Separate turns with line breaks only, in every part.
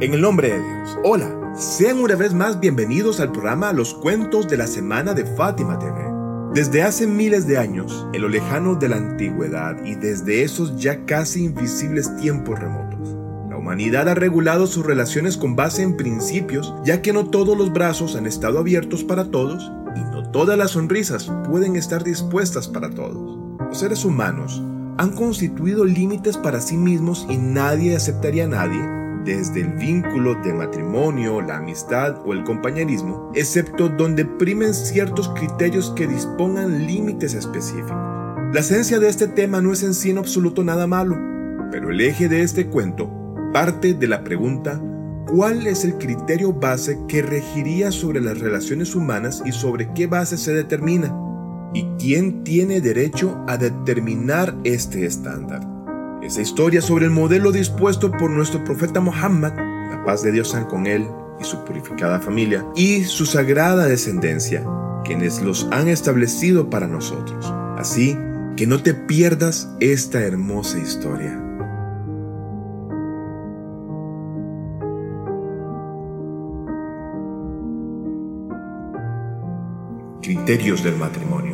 En el nombre de Dios. Hola, sean una vez más bienvenidos al programa Los Cuentos de la Semana de Fátima TV. Desde hace miles de años, en lo lejano de la antigüedad y desde esos ya casi invisibles tiempos remotos, la humanidad ha regulado sus relaciones con base en principios, ya que no todos los brazos han estado abiertos para todos y no todas las sonrisas pueden estar dispuestas para todos. Los seres humanos han constituido límites para sí mismos y nadie aceptaría a nadie desde el vínculo de matrimonio, la amistad o el compañerismo, excepto donde primen ciertos criterios que dispongan límites específicos. La esencia de este tema no es en sí en absoluto nada malo, pero el eje de este cuento parte de la pregunta ¿cuál es el criterio base que regiría sobre las relaciones humanas y sobre qué base se determina? ¿Y quién tiene derecho a determinar este estándar? Esa historia sobre el modelo dispuesto por nuestro profeta Muhammad, la paz de Dios con él y su purificada familia, y su sagrada descendencia, quienes los han establecido para nosotros. Así que no te pierdas esta hermosa historia. Criterios del matrimonio.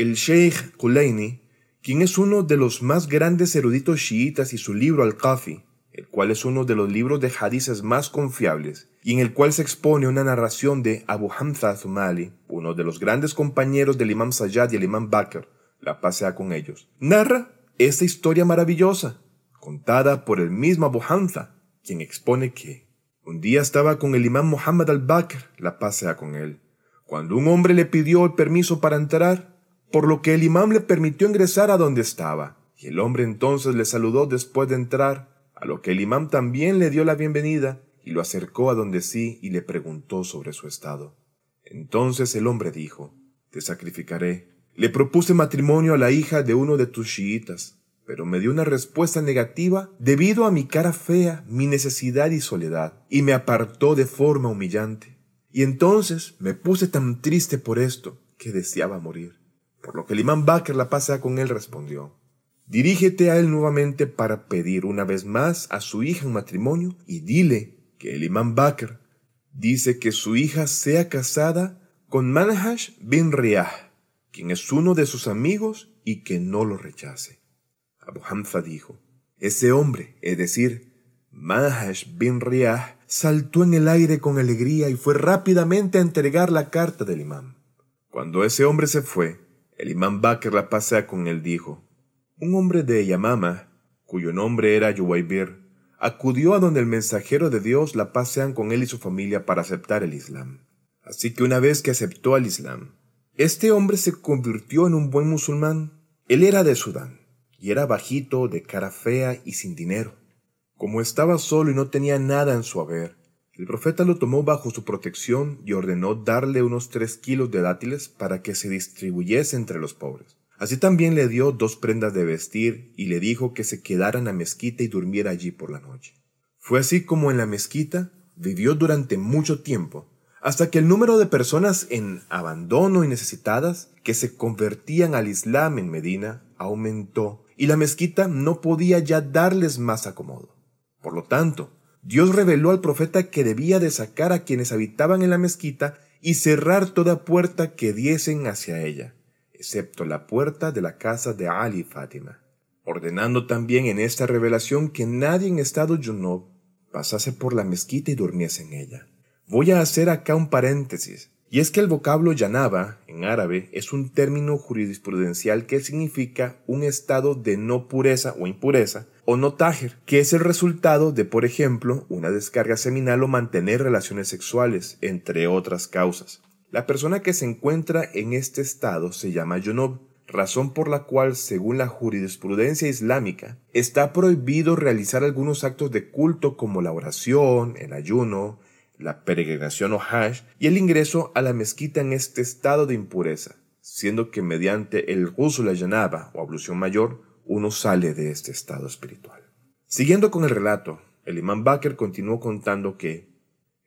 El Sheikh Kulaini, quien es uno de los más grandes eruditos chiitas y su libro Al-Kafi, el cual es uno de los libros de hadices más confiables, y en el cual se expone una narración de Abu Hamza Zumali, uno de los grandes compañeros del Imam Sayyad y el Imam Bakr, la pasea con ellos, narra esta historia maravillosa, contada por el mismo Abu Hamza, quien expone que un día estaba con el Imam Muhammad al-Bakr, la pasea con él, cuando un hombre le pidió el permiso para entrar, por lo que el imam le permitió ingresar a donde estaba, y el hombre entonces le saludó después de entrar, a lo que el imam también le dio la bienvenida y lo acercó a donde sí y le preguntó sobre su estado. Entonces el hombre dijo, Te sacrificaré. Le propuse matrimonio a la hija de uno de tus chiitas, pero me dio una respuesta negativa debido a mi cara fea, mi necesidad y soledad, y me apartó de forma humillante. Y entonces me puse tan triste por esto que deseaba morir. Por lo que el imán Bakr la pasa con él respondió, Dirígete a él nuevamente para pedir una vez más a su hija en matrimonio y dile que el imán Bakr dice que su hija sea casada con Manhash bin Riyah, quien es uno de sus amigos y que no lo rechace. Abu Hamza dijo, ese hombre, es decir, Manhash bin Riyah, saltó en el aire con alegría y fue rápidamente a entregar la carta del imán. Cuando ese hombre se fue, el imán Bakr la pasea con él dijo, un hombre de Yamama, cuyo nombre era Yuwaybir, acudió a donde el mensajero de Dios la pasean con él y su familia para aceptar el Islam. Así que una vez que aceptó al Islam, este hombre se convirtió en un buen musulmán. Él era de Sudán, y era bajito, de cara fea y sin dinero. Como estaba solo y no tenía nada en su haber, el profeta lo tomó bajo su protección y ordenó darle unos tres kilos de dátiles para que se distribuyese entre los pobres. Así también le dio dos prendas de vestir y le dijo que se quedara en la mezquita y durmiera allí por la noche. Fue así como en la mezquita vivió durante mucho tiempo, hasta que el número de personas en abandono y necesitadas que se convertían al Islam en Medina aumentó y la mezquita no podía ya darles más acomodo. Por lo tanto, Dios reveló al profeta que debía de sacar a quienes habitaban en la mezquita y cerrar toda puerta que diesen hacia ella, excepto la puerta de la casa de Ali Fátima, ordenando también en esta revelación que nadie en estado Junub pasase por la mezquita y durmiese en ella. Voy a hacer acá un paréntesis, y es que el vocablo yanaba, en árabe, es un término jurisprudencial que significa un estado de no pureza o impureza, o no tajer, que es el resultado de, por ejemplo, una descarga seminal o mantener relaciones sexuales, entre otras causas. La persona que se encuentra en este estado se llama yonob, razón por la cual, según la jurisprudencia islámica, está prohibido realizar algunos actos de culto como la oración, el ayuno, la peregrinación o hajj y el ingreso a la mezquita en este estado de impureza, siendo que mediante el la yanaba o ablución mayor uno sale de este estado espiritual. Siguiendo con el relato, el imán Bakr continuó contando que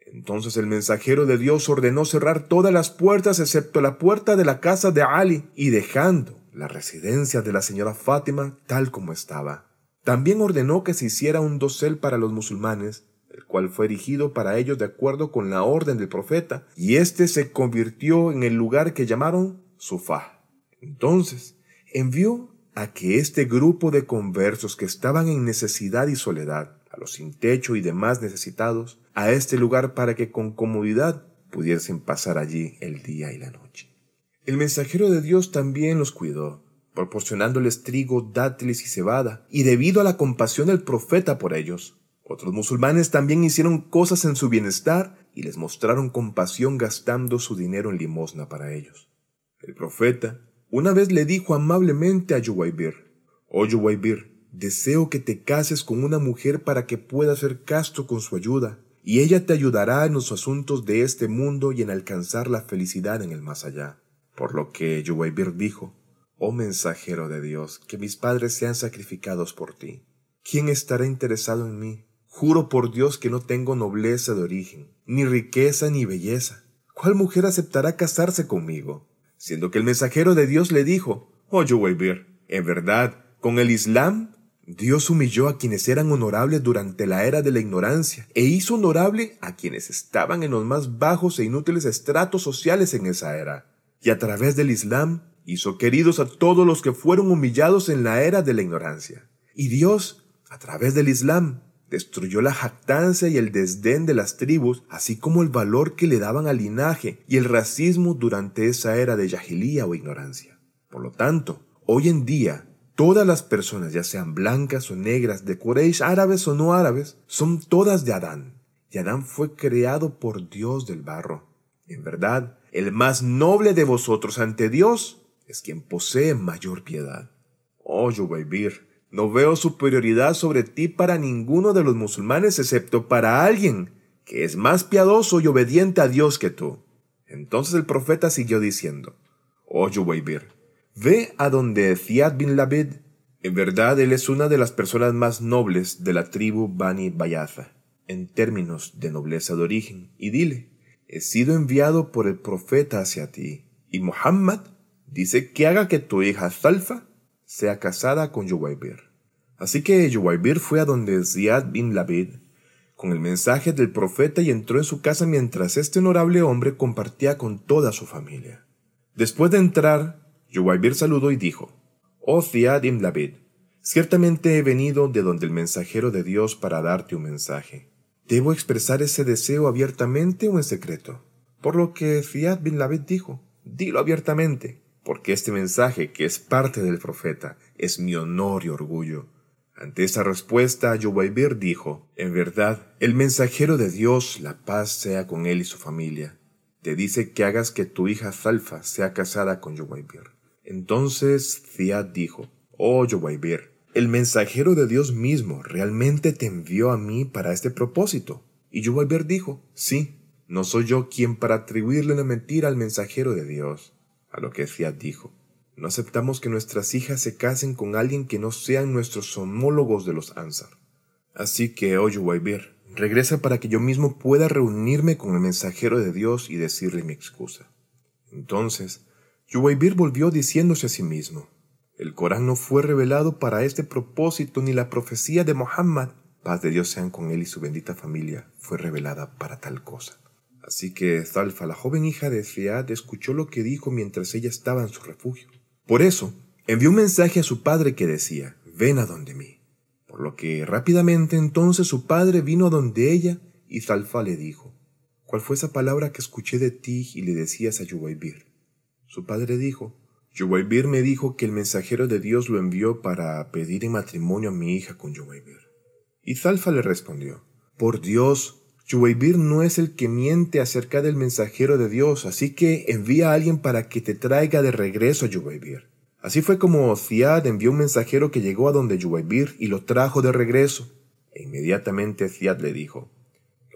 entonces el mensajero de Dios ordenó cerrar todas las puertas excepto la puerta de la casa de Ali y dejando la residencia de la señora Fátima tal como estaba. También ordenó que se hiciera un dosel para los musulmanes, el cual fue erigido para ellos de acuerdo con la orden del profeta, y éste se convirtió en el lugar que llamaron Sufá. Entonces, envió a que este grupo de conversos que estaban en necesidad y soledad, a los sin techo y demás necesitados, a este lugar para que con comodidad pudiesen pasar allí el día y la noche. El mensajero de Dios también los cuidó, proporcionándoles trigo, dátiles y cebada, y debido a la compasión del profeta por ellos, otros musulmanes también hicieron cosas en su bienestar y les mostraron compasión gastando su dinero en limosna para ellos. El profeta una vez le dijo amablemente a Yuwaybir, Oh Yuwaybir, deseo que te cases con una mujer para que puedas ser casto con su ayuda, y ella te ayudará en los asuntos de este mundo y en alcanzar la felicidad en el más allá. Por lo que Yuwaybir dijo, Oh mensajero de Dios, que mis padres sean sacrificados por ti. ¿Quién estará interesado en mí? Juro por Dios que no tengo nobleza de origen, ni riqueza ni belleza. ¿Cuál mujer aceptará casarse conmigo? Siendo que el mensajero de Dios le dijo, Oh Yuwaybir, en verdad, con el Islam Dios humilló a quienes eran honorables durante la era de la ignorancia e hizo honorable a quienes estaban en los más bajos e inútiles estratos sociales en esa era. Y a través del Islam hizo queridos a todos los que fueron humillados en la era de la ignorancia. Y Dios, a través del Islam, destruyó la jactancia y el desdén de las tribus, así como el valor que le daban al linaje y el racismo durante esa era de yahilía o ignorancia. Por lo tanto, hoy en día, Todas las personas, ya sean blancas o negras, de Quraysh, árabes o no árabes, son todas de Adán. Y Adán fue creado por Dios del barro. En verdad, el más noble de vosotros ante Dios es quien posee mayor piedad. Oh, Yubaybir, no veo superioridad sobre ti para ninguno de los musulmanes excepto para alguien que es más piadoso y obediente a Dios que tú. Entonces el profeta siguió diciendo, Oh Yubaybir, Ve a donde Ziad bin Labid. En verdad, él es una de las personas más nobles de la tribu Bani Bayaza, en términos de nobleza de origen, y dile, he sido enviado por el profeta hacia ti, y Muhammad dice que haga que tu hija Zalfa sea casada con Yuwaybir. Así que Yuwaybir fue a donde Ziad bin Labid con el mensaje del profeta y entró en su casa mientras este honorable hombre compartía con toda su familia. Después de entrar, Yuwaybir saludó y dijo, Oh Ziad ibn Labid, ciertamente he venido de donde el mensajero de Dios para darte un mensaje. ¿Debo expresar ese deseo abiertamente o en secreto? Por lo que Ziad bin Labid dijo, dilo abiertamente, porque este mensaje, que es parte del profeta, es mi honor y orgullo. Ante esa respuesta, Yuwaybir dijo, En verdad, el mensajero de Dios, la paz sea con él y su familia, te dice que hagas que tu hija Zalfa sea casada con Yuwaybir. Entonces Ziad dijo, Oh Yowaibir, el mensajero de Dios mismo realmente te envió a mí para este propósito. Y Yowaibir dijo, Sí, no soy yo quien para atribuirle una mentira al mensajero de Dios. A lo que Ziad dijo, no aceptamos que nuestras hijas se casen con alguien que no sean nuestros homólogos de los Ansar. Así que, oh Yuwaibir, regresa para que yo mismo pueda reunirme con el mensajero de Dios y decirle mi excusa. Entonces, Yuwaybir volvió diciéndose a sí mismo, el Corán no fue revelado para este propósito ni la profecía de Muhammad, paz de Dios sean con él y su bendita familia, fue revelada para tal cosa. Así que Zalfa, la joven hija de Fiat, escuchó lo que dijo mientras ella estaba en su refugio. Por eso, envió un mensaje a su padre que decía, ven a donde mí. Por lo que rápidamente entonces su padre vino a donde ella y Zalfa le dijo, ¿cuál fue esa palabra que escuché de ti y le decías a Yuwaybir? Su padre dijo, Yuwaybir me dijo que el mensajero de Dios lo envió para pedir en matrimonio a mi hija con Yuwaybir. Y Zalfa le respondió, Por Dios, Yuwaybir no es el que miente acerca del mensajero de Dios, así que envía a alguien para que te traiga de regreso a Yuwaybir. Así fue como Ziad envió un mensajero que llegó a donde Yuwaybir y lo trajo de regreso. E inmediatamente Ziad le dijo,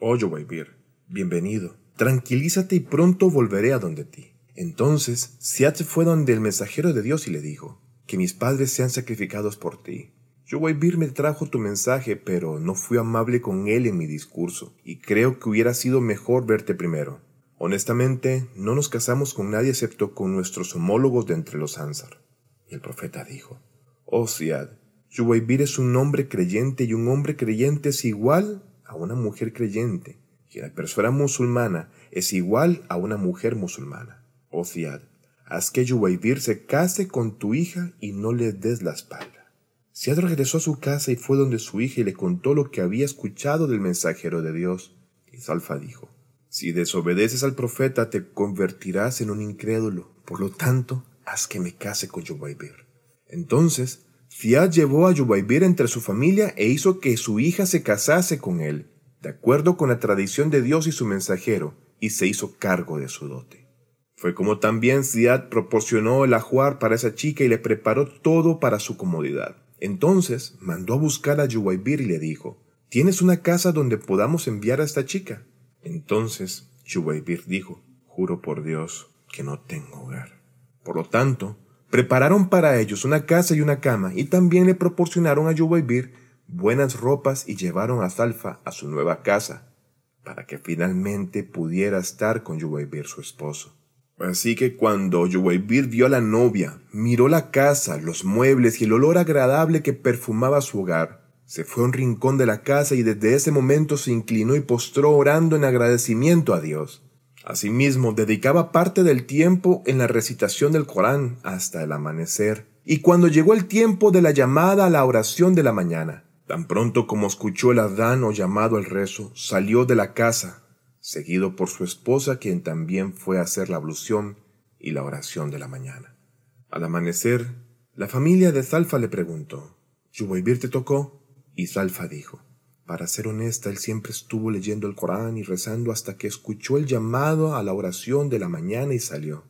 Oh Yuwaybir, bienvenido, tranquilízate y pronto volveré a donde ti. Entonces Siad fue donde el mensajero de Dios y le dijo, que mis padres sean sacrificados por ti. Yuwaybir me trajo tu mensaje, pero no fui amable con él en mi discurso, y creo que hubiera sido mejor verte primero. Honestamente, no nos casamos con nadie excepto con nuestros homólogos de entre los Ansar. Y el profeta dijo, Oh Siad, Yubaibir es un hombre creyente y un hombre creyente es igual a una mujer creyente, y la persona musulmana es igual a una mujer musulmana. Oh Siad, haz que Yubaibir se case con tu hija y no le des la espalda. Siad regresó a su casa y fue donde su hija y le contó lo que había escuchado del mensajero de Dios. Y Salfa dijo, Si desobedeces al profeta te convertirás en un incrédulo, por lo tanto, haz que me case con Yubaibir. Entonces, Fiat llevó a Yubaibir entre su familia e hizo que su hija se casase con él, de acuerdo con la tradición de Dios y su mensajero, y se hizo cargo de su dote. Fue como también Ziad proporcionó el ajuar para esa chica y le preparó todo para su comodidad. Entonces mandó a buscar a Yubaibir y le dijo, ¿Tienes una casa donde podamos enviar a esta chica? Entonces Yubaibir dijo, Juro por Dios que no tengo hogar. Por lo tanto, prepararon para ellos una casa y una cama y también le proporcionaron a Yubaibir buenas ropas y llevaron a Salfa a su nueva casa, para que finalmente pudiera estar con Yubaibir su esposo. Así que cuando Yuwaybir vio a la novia, miró la casa, los muebles y el olor agradable que perfumaba su hogar, se fue a un rincón de la casa y desde ese momento se inclinó y postró orando en agradecimiento a Dios. Asimismo, dedicaba parte del tiempo en la recitación del Corán hasta el amanecer, y cuando llegó el tiempo de la llamada a la oración de la mañana, tan pronto como escuchó el adán o llamado al rezo, salió de la casa, seguido por su esposa, quien también fue a hacer la ablución y la oración de la mañana. Al amanecer, la familia de Zalfa le preguntó, ¿Yubaibir te tocó? Y Zalfa dijo, para ser honesta, él siempre estuvo leyendo el Corán y rezando hasta que escuchó el llamado a la oración de la mañana y salió.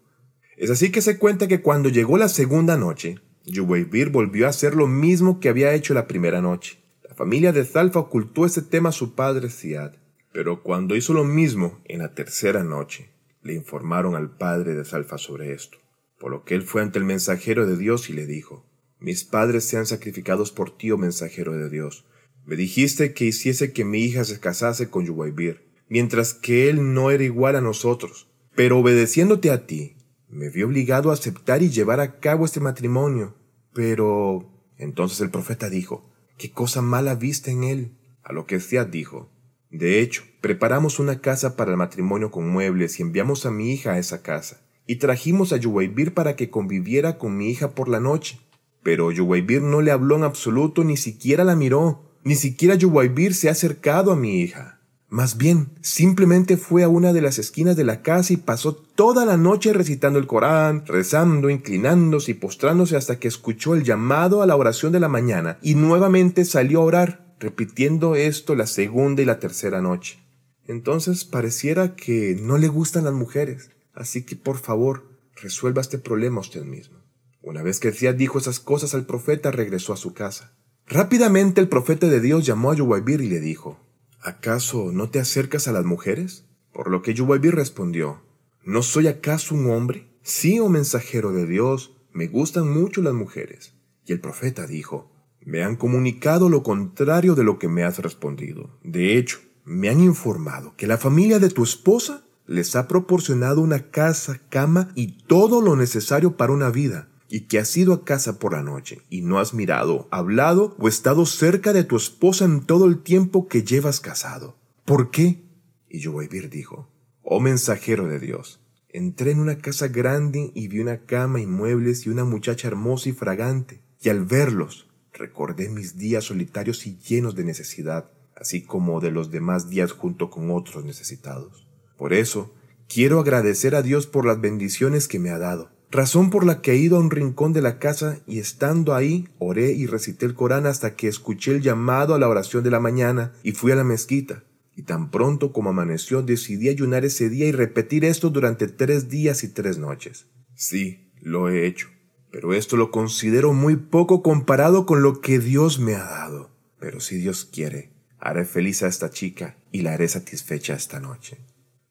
Es así que se cuenta que cuando llegó la segunda noche, Yubaibir volvió a hacer lo mismo que había hecho la primera noche. La familia de Zalfa ocultó ese tema a su padre Ziad. Pero cuando hizo lo mismo en la tercera noche, le informaron al padre de Salfa sobre esto, por lo que él fue ante el mensajero de Dios y le dijo, Mis padres sean sacrificados por ti, oh mensajero de Dios. Me dijiste que hiciese que mi hija se casase con Yuwaibir, mientras que él no era igual a nosotros. Pero obedeciéndote a ti, me vi obligado a aceptar y llevar a cabo este matrimonio. Pero... Entonces el profeta dijo, ¿qué cosa mala viste en él? A lo que Ziad dijo, de hecho, preparamos una casa para el matrimonio con muebles y enviamos a mi hija a esa casa. Y trajimos a Yuwaybir para que conviviera con mi hija por la noche. Pero Yuwaybir no le habló en absoluto, ni siquiera la miró. Ni siquiera Yuwaybir se ha acercado a mi hija. Más bien, simplemente fue a una de las esquinas de la casa y pasó toda la noche recitando el Corán, rezando, inclinándose y postrándose hasta que escuchó el llamado a la oración de la mañana y nuevamente salió a orar repitiendo esto la segunda y la tercera noche. Entonces pareciera que no le gustan las mujeres, así que por favor, resuelva este problema usted mismo. Una vez que Ziad dijo esas cosas al profeta, regresó a su casa. Rápidamente el profeta de Dios llamó a Yubaibir y le dijo, ¿Acaso no te acercas a las mujeres? Por lo que Yubaibir respondió, ¿No soy acaso un hombre? Sí, oh mensajero de Dios, me gustan mucho las mujeres. Y el profeta dijo, me han comunicado lo contrario de lo que me has respondido. De hecho, me han informado que la familia de tu esposa les ha proporcionado una casa, cama y todo lo necesario para una vida, y que has ido a casa por la noche y no has mirado, hablado o estado cerca de tu esposa en todo el tiempo que llevas casado. ¿Por qué? Y Yowaibir dijo, Oh mensajero de Dios, entré en una casa grande y vi una cama y muebles y una muchacha hermosa y fragante, y al verlos Recordé mis días solitarios y llenos de necesidad, así como de los demás días junto con otros necesitados. Por eso, quiero agradecer a Dios por las bendiciones que me ha dado, razón por la que he ido a un rincón de la casa y estando ahí oré y recité el Corán hasta que escuché el llamado a la oración de la mañana y fui a la mezquita. Y tan pronto como amaneció decidí ayunar ese día y repetir esto durante tres días y tres noches. Sí, lo he hecho pero esto lo considero muy poco comparado con lo que Dios me ha dado. Pero si Dios quiere, haré feliz a esta chica y la haré satisfecha esta noche.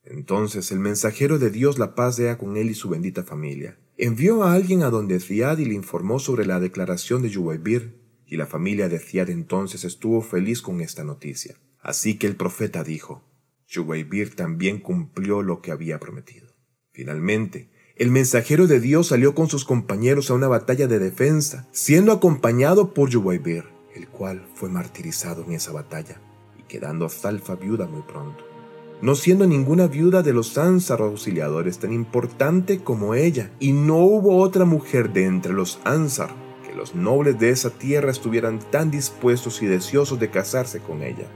Entonces el mensajero de Dios la paz sea con él y su bendita familia. Envió a alguien a donde Ziad y le informó sobre la declaración de Yuwaybir, y la familia de Ziad entonces estuvo feliz con esta noticia. Así que el profeta dijo, Yuwaybir también cumplió lo que había prometido. Finalmente, el mensajero de Dios salió con sus compañeros a una batalla de defensa, siendo acompañado por Yuwaybir, el cual fue martirizado en esa batalla y quedando a Salfa viuda muy pronto. No siendo ninguna viuda de los Ansar auxiliadores tan importante como ella, y no hubo otra mujer de entre los Ansar que los nobles de esa tierra estuvieran tan dispuestos y deseosos de casarse con ella.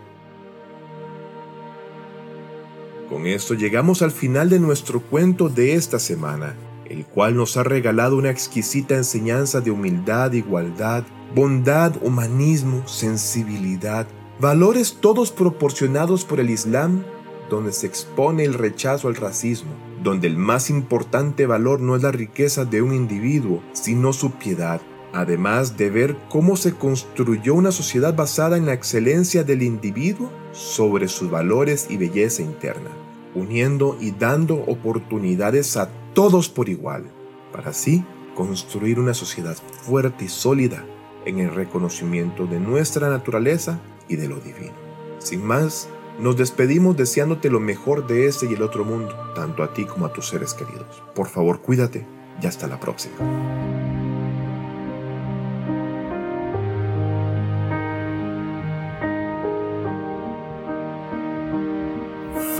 Con esto llegamos al final de nuestro cuento de esta semana, el cual nos ha regalado una exquisita enseñanza de humildad, igualdad, bondad, humanismo, sensibilidad, valores todos proporcionados por el Islam, donde se expone el rechazo al racismo, donde el más importante valor no es la riqueza de un individuo, sino su piedad, además de ver cómo se construyó una sociedad basada en la excelencia del individuo sobre sus valores y belleza interna, uniendo y dando oportunidades a todos por igual, para así construir una sociedad fuerte y sólida en el reconocimiento de nuestra naturaleza y de lo divino. Sin más, nos despedimos deseándote lo mejor de este y el otro mundo, tanto a ti como a tus seres queridos. Por favor, cuídate y hasta la próxima.